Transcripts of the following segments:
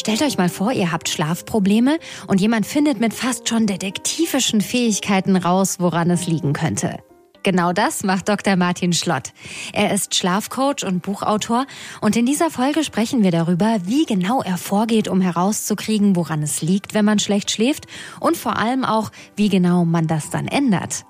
Stellt euch mal vor, ihr habt Schlafprobleme und jemand findet mit fast schon detektivischen Fähigkeiten raus, woran es liegen könnte. Genau das macht Dr. Martin Schlott. Er ist Schlafcoach und Buchautor und in dieser Folge sprechen wir darüber, wie genau er vorgeht, um herauszukriegen, woran es liegt, wenn man schlecht schläft und vor allem auch, wie genau man das dann ändert.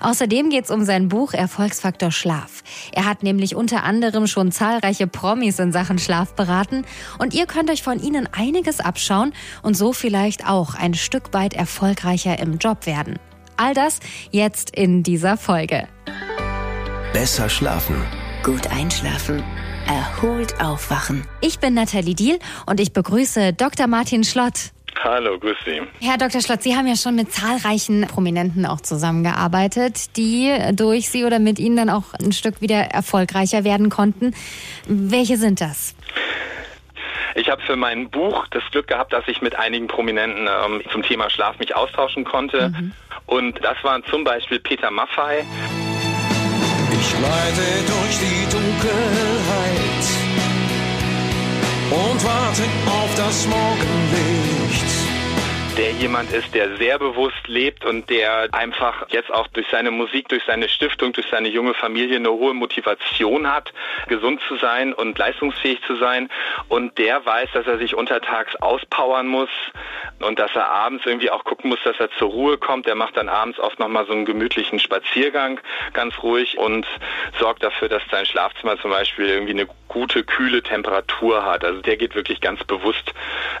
Außerdem geht es um sein Buch Erfolgsfaktor Schlaf. Er hat nämlich unter anderem schon zahlreiche Promis in Sachen Schlaf beraten und ihr könnt euch von ihnen einiges abschauen und so vielleicht auch ein Stück weit erfolgreicher im Job werden. All das jetzt in dieser Folge. Besser schlafen. Gut einschlafen. Erholt aufwachen. Ich bin Nathalie Diel und ich begrüße Dr. Martin Schlott. Hallo, grüß Sie. Herr Dr. Schlott, Sie haben ja schon mit zahlreichen Prominenten auch zusammengearbeitet, die durch Sie oder mit Ihnen dann auch ein Stück wieder erfolgreicher werden konnten. Welche sind das? Ich habe für mein Buch das Glück gehabt, dass ich mit einigen Prominenten ähm, zum Thema Schlaf mich austauschen konnte. Mhm. Und das waren zum Beispiel Peter Maffei. Ich leite durch die Dunkelheit und warte auf das Morgenlicht der jemand ist, der sehr bewusst lebt und der einfach jetzt auch durch seine Musik, durch seine Stiftung, durch seine junge Familie eine hohe Motivation hat, gesund zu sein und leistungsfähig zu sein. Und der weiß, dass er sich untertags auspowern muss und dass er abends irgendwie auch gucken muss, dass er zur Ruhe kommt. Der macht dann abends oft nochmal so einen gemütlichen Spaziergang, ganz ruhig und sorgt dafür, dass sein Schlafzimmer zum Beispiel irgendwie eine gute, kühle Temperatur hat. Also der geht wirklich ganz bewusst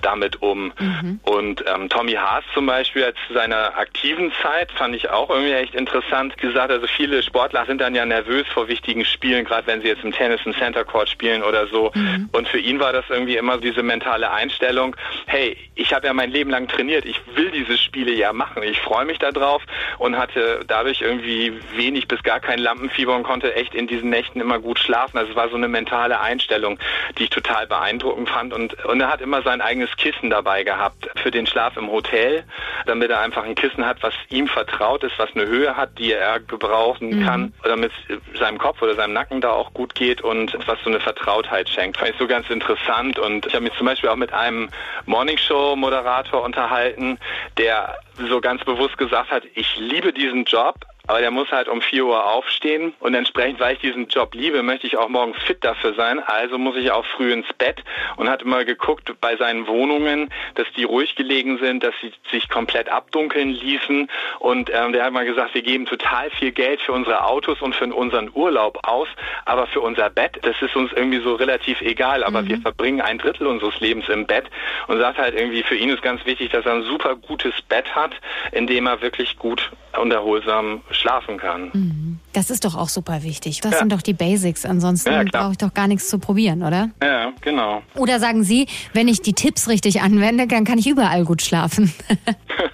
damit um. Mhm. Und ähm, Tommy Haas zum Beispiel als seiner aktiven Zeit fand ich auch irgendwie echt interessant gesagt. Also viele Sportler sind dann ja nervös vor wichtigen Spielen, gerade wenn sie jetzt im Tennis im Center Court spielen oder so. Mhm. Und für ihn war das irgendwie immer diese mentale Einstellung, hey, ich habe ja mein Leben lang trainiert, ich will diese Spiele ja machen, ich freue mich darauf und hatte dadurch irgendwie wenig bis gar kein Lampenfieber und konnte echt in diesen Nächten immer gut schlafen. Also es war so eine mentale Einstellung, die ich total beeindruckend fand. Und, und er hat immer sein eigenes Kissen dabei gehabt für den Schlaf im Hotel, damit er einfach ein Kissen hat, was ihm vertraut ist, was eine Höhe hat, die er gebrauchen mhm. kann, damit es seinem Kopf oder seinem Nacken da auch gut geht und was so eine Vertrautheit schenkt. Fand ich so ganz interessant. Und ich habe mich zum Beispiel auch mit einem Morningshow-Moderator unterhalten, der so ganz bewusst gesagt hat, ich liebe diesen Job, aber der muss halt um 4 Uhr aufstehen und entsprechend, weil ich diesen Job liebe, möchte ich auch morgens fit dafür sein. Also muss ich auch früh ins Bett und hat immer geguckt bei seinen Wohnungen, dass die ruhig gelegen sind, dass sie sich komplett abdunkeln ließen. Und ähm, der hat mal gesagt, wir geben total viel Geld für unsere Autos und für unseren Urlaub aus, aber für unser Bett, das ist uns irgendwie so relativ egal. Aber mhm. wir verbringen ein Drittel unseres Lebens im Bett und sagt halt irgendwie, für ihn ist ganz wichtig, dass er ein super gutes Bett hat, in dem er wirklich gut und erholsam schlafen kann. Mhm. Das ist doch auch super wichtig. Das ja. sind doch die Basics. Ansonsten ja, brauche ich doch gar nichts zu probieren, oder? Ja, genau. Oder sagen Sie, wenn ich die Tipps richtig anwende, dann kann ich überall gut schlafen.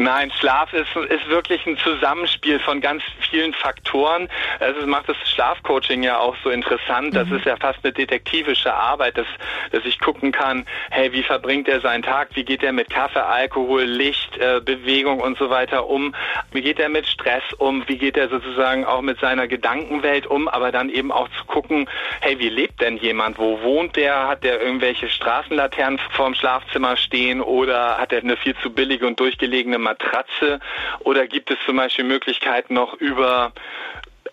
Nein, Schlaf ist, ist wirklich ein Zusammenspiel von ganz vielen Faktoren. Also macht das Schlafcoaching ja auch so interessant. Das mhm. ist ja fast eine detektivische Arbeit, dass, dass ich gucken kann, hey, wie verbringt er seinen Tag? Wie geht er mit Kaffee, Alkohol, Licht, äh, Bewegung und so weiter um? Wie geht er mit Stress um? Wie geht er sozusagen auch mit seiner Gedankenwelt um? Aber dann eben auch zu gucken, hey, wie lebt denn jemand? Wo wohnt der? Hat der irgendwelche Straßenlaternen vorm Schlafzimmer stehen oder hat er eine viel zu billige und durchgelegene Matratze? Oder gibt es zum Beispiel Möglichkeiten noch über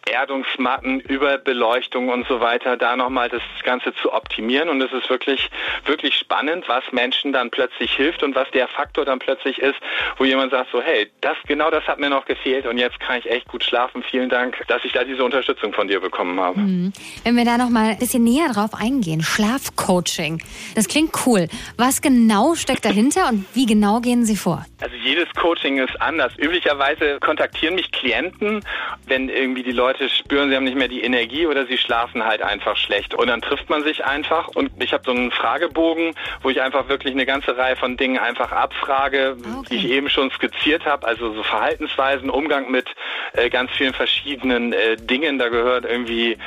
Erdungsmatten, über Beleuchtung und so weiter, da nochmal das Ganze zu optimieren. Und es ist wirklich, wirklich spannend, was Menschen dann plötzlich hilft und was der Faktor dann plötzlich ist, wo jemand sagt so, hey, das, genau das hat mir noch gefehlt und jetzt kann ich echt gut schlafen. Vielen Dank, dass ich da diese Unterstützung von dir bekommen habe. Mhm. Wenn wir da nochmal ein bisschen näher drauf eingehen, Schlafcoaching. Das klingt cool. Was genau steckt dahinter und wie genau gehen Sie vor? Also jedes Coaching ist anders. Üblicherweise kontaktieren mich Klienten, wenn irgendwie die Leute Leute spüren, sie haben nicht mehr die Energie oder sie schlafen halt einfach schlecht. Und dann trifft man sich einfach und ich habe so einen Fragebogen, wo ich einfach wirklich eine ganze Reihe von Dingen einfach abfrage, okay. die ich eben schon skizziert habe. Also so Verhaltensweisen, Umgang mit äh, ganz vielen verschiedenen äh, Dingen. Da gehört irgendwie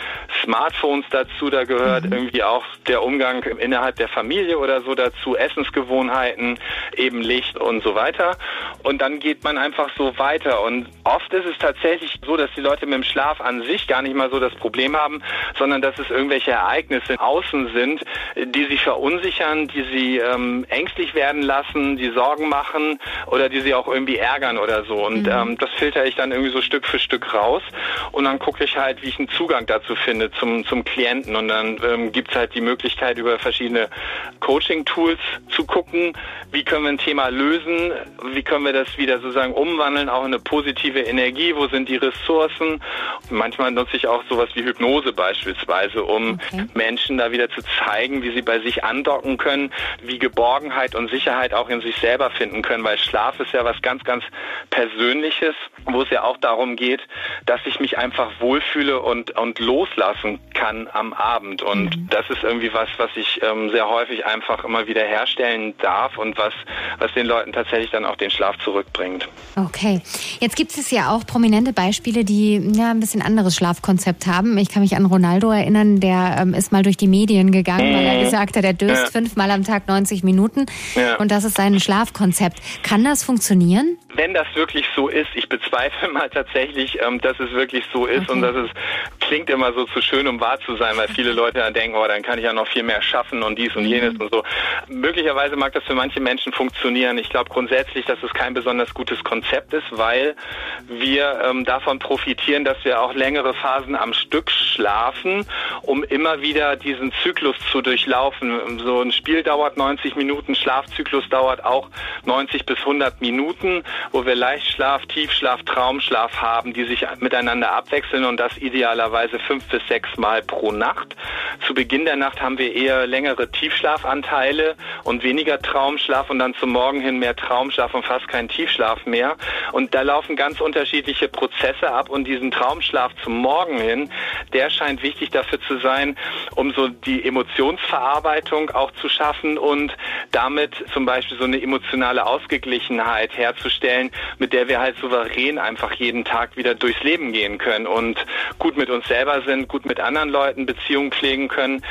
Smartphones dazu, da gehört mhm. irgendwie auch der Umgang innerhalb der Familie oder so dazu, Essensgewohnheiten, eben Licht und so weiter. Und dann geht man einfach so weiter. Und oft ist es tatsächlich so, dass die Leute mit dem Schlaf an sich gar nicht mal so das Problem haben, sondern dass es irgendwelche Ereignisse außen sind, die sie verunsichern, die sie ähm, ängstlich werden lassen, die Sorgen machen oder die sie auch irgendwie ärgern oder so. Und mhm. ähm, das filter ich dann irgendwie so Stück für Stück raus und dann gucke ich halt, wie ich einen Zugang dazu finde zum, zum Klienten. Und dann ähm, gibt es halt die Möglichkeit, über verschiedene Coaching-Tools zu gucken, wie können wir ein Thema lösen, wie können wir das wieder sozusagen umwandeln, auch in eine positive Energie, wo sind die Ressourcen. Manchmal nutze ich auch sowas wie Hypnose beispielsweise, um okay. Menschen da wieder zu zeigen, wie sie bei sich andocken können, wie Geborgenheit und Sicherheit auch in sich selber finden können, weil Schlaf ist ja was ganz, ganz Persönliches, wo es ja auch darum geht, dass ich mich einfach wohlfühle und, und loslassen kann am Abend. Und mhm. das ist irgendwie was, was ich ähm, sehr häufig einfach immer wieder herstellen darf und was, was den Leuten tatsächlich dann auch den Schlaf zurückbringt. Okay. Jetzt gibt es ja auch prominente Beispiele, die ja ein bisschen anderes Schlafkonzept haben. Ich kann mich an Ronaldo erinnern, der ähm, ist mal durch die Medien gegangen, mhm. weil er mhm. gesagt hat, er döst ja. fünfmal am Tag 90 Minuten ja. und das ist sein Schlafkonzept. Kann das funktionieren? Wenn das wirklich so ist, ich bezweifle mal tatsächlich, ähm, dass es wirklich so ist okay. und dass es klingt immer so zu schön, um wahr zu sein, weil viele Leute dann denken, oh, dann kann ich ja noch viel mehr schaffen und dies und mhm. jenes und so. Möglicherweise mag das für manche Menschen funktionieren. Ich glaube grundsätzlich, dass es kein besonders gutes Konzept ist, weil wir ähm, davon profitieren, dass wir auch längere Phasen am Stück schlafen, um immer wieder diesen Zyklus zu durchlaufen. So ein Spiel dauert 90 Minuten, Schlafzyklus dauert auch 90 bis 100 Minuten, wo wir Leichtschlaf, Tiefschlaf, Traumschlaf haben, die sich miteinander abwechseln und das idealerweise fünf bis sechs Mal pro Nacht. Zu Beginn der Nacht haben wir eher längere Tiefschlafanteile und weniger Traumschlaf und dann zum Morgen hin mehr Traumschlaf und fast kein Tiefschlaf mehr. Und da laufen ganz unterschiedliche Prozesse ab und diesen Traumschlaf zum Morgen hin, der scheint wichtig dafür zu sein, um so die Emotionsverarbeitung auch zu schaffen und damit zum Beispiel so eine emotionale Ausgeglichenheit herzustellen, mit der wir halt souverän einfach jeden Tag wieder durchs Leben gehen können und gut mit uns selber sind, gut mit anderen Leuten Beziehungen pflegen können.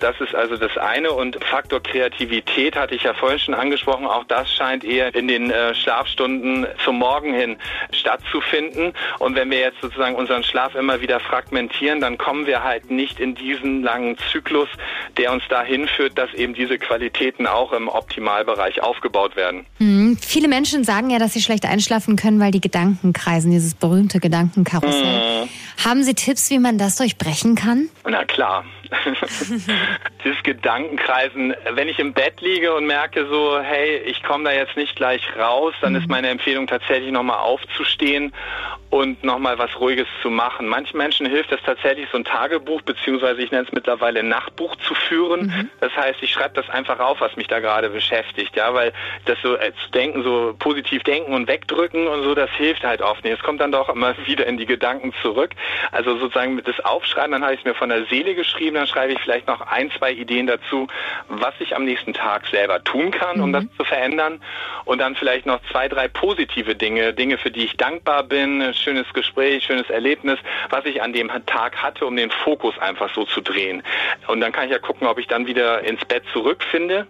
Das ist also das eine und Faktor Kreativität hatte ich ja vorhin schon angesprochen. Auch das scheint eher in den äh, Schlafstunden zum Morgen hin stattzufinden. Und wenn wir jetzt sozusagen unseren Schlaf immer wieder fragmentieren, dann kommen wir halt nicht in diesen langen Zyklus, der uns dahin führt, dass eben diese Qualitäten auch im Optimalbereich aufgebaut werden. Mhm. Viele Menschen sagen ja, dass sie schlecht einschlafen können, weil die Gedanken kreisen, dieses berühmte Gedankenkarussell. Mhm. Haben Sie Tipps, wie man das durchbrechen kann? Na klar. Dieses Gedankenkreisen, wenn ich im Bett liege und merke so, hey, ich komme da jetzt nicht gleich raus, dann mhm. ist meine Empfehlung tatsächlich nochmal aufzustehen und nochmal was Ruhiges zu machen. Manchen Menschen hilft es tatsächlich, so ein Tagebuch, beziehungsweise ich nenne es mittlerweile Nachtbuch zu führen. Mhm. Das heißt, ich schreibe das einfach auf, was mich da gerade beschäftigt, ja, weil das so äh, zu denken, so positiv denken und wegdrücken und so, das hilft halt oft nicht. Es kommt dann doch immer wieder in die Gedanken zurück. Also sozusagen mit das Aufschreiben, dann habe ich es mir von der Seele geschrieben, dann schreibe ich vielleicht noch ein, zwei Ideen dazu, was ich am nächsten Tag selber tun kann, um mhm. das zu verändern. Und dann vielleicht noch zwei, drei positive Dinge, Dinge, für die ich dankbar bin, schönes Gespräch, schönes Erlebnis, was ich an dem Tag hatte, um den Fokus einfach so zu drehen. Und dann kann ich ja gucken, ob ich dann wieder ins Bett zurückfinde.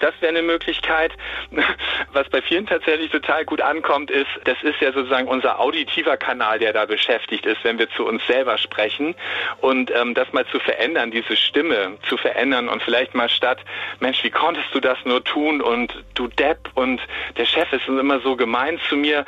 Das wäre eine Möglichkeit. Was bei vielen tatsächlich total gut ankommt, ist, das ist ja sozusagen unser auditiver Kanal, der da beschäftigt ist, wenn wir zu uns selber sprechen. Und ähm, das mal zu verändern, diese Stimme zu verändern und vielleicht mal statt, Mensch, wie konntest du das nur tun und du Depp und der Chef ist immer so gemein zu mir,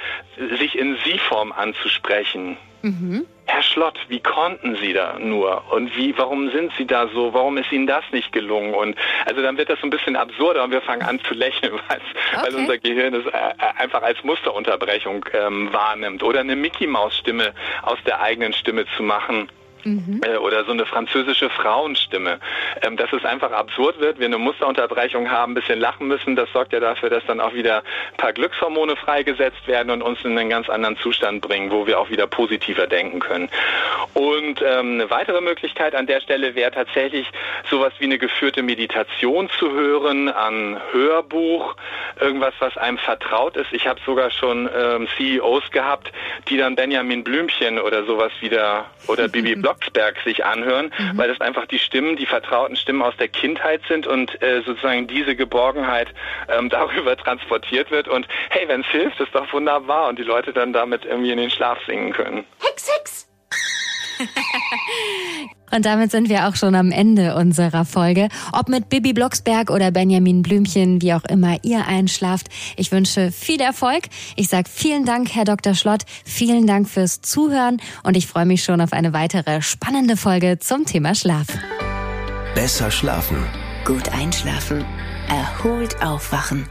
sich in Sie-Form anzusprechen. Mhm. Herr Schlott, wie konnten Sie da nur? Und wie, warum sind Sie da so? Warum ist Ihnen das nicht gelungen? Und also dann wird das so ein bisschen absurder und wir fangen an zu lächeln, weil, okay. weil unser Gehirn es äh, äh, einfach als Musterunterbrechung ähm, wahrnimmt. Oder eine Mickey-Maus-Stimme aus der eigenen Stimme zu machen Mhm. Äh, oder so eine französische Frauenstimme. Ähm, dass es einfach absurd wird, wir eine Musterunterbrechung haben, ein bisschen lachen müssen, das sorgt ja dafür, dass dann auch wieder ein paar Glückshormone freigesetzt werden und uns in einen ganz anderen Zustand bringen, wo wir auch wieder positiver denken können. Und ähm, eine weitere Möglichkeit an der Stelle wäre tatsächlich sowas wie eine geführte Meditation zu hören, an Hörbuch, irgendwas, was einem vertraut ist. Ich habe sogar schon ähm, CEOs gehabt, die dann Benjamin Blümchen oder sowas wieder oder Bibi Blocksberg sich anhören, mhm. weil das einfach die Stimmen, die vertrauten Stimmen aus der Kindheit sind und äh, sozusagen diese Geborgenheit ähm, darüber transportiert wird. Und hey, wenn es hilft, ist doch wunderbar und die Leute dann damit irgendwie in den Schlaf singen können. Hex, Hex! Und damit sind wir auch schon am Ende unserer Folge. Ob mit Bibi Blocksberg oder Benjamin Blümchen, wie auch immer ihr einschlaft. Ich wünsche viel Erfolg. Ich sage vielen Dank, Herr Dr. Schlott. Vielen Dank fürs Zuhören und ich freue mich schon auf eine weitere spannende Folge zum Thema Schlaf. Besser schlafen. Gut einschlafen. Erholt aufwachen.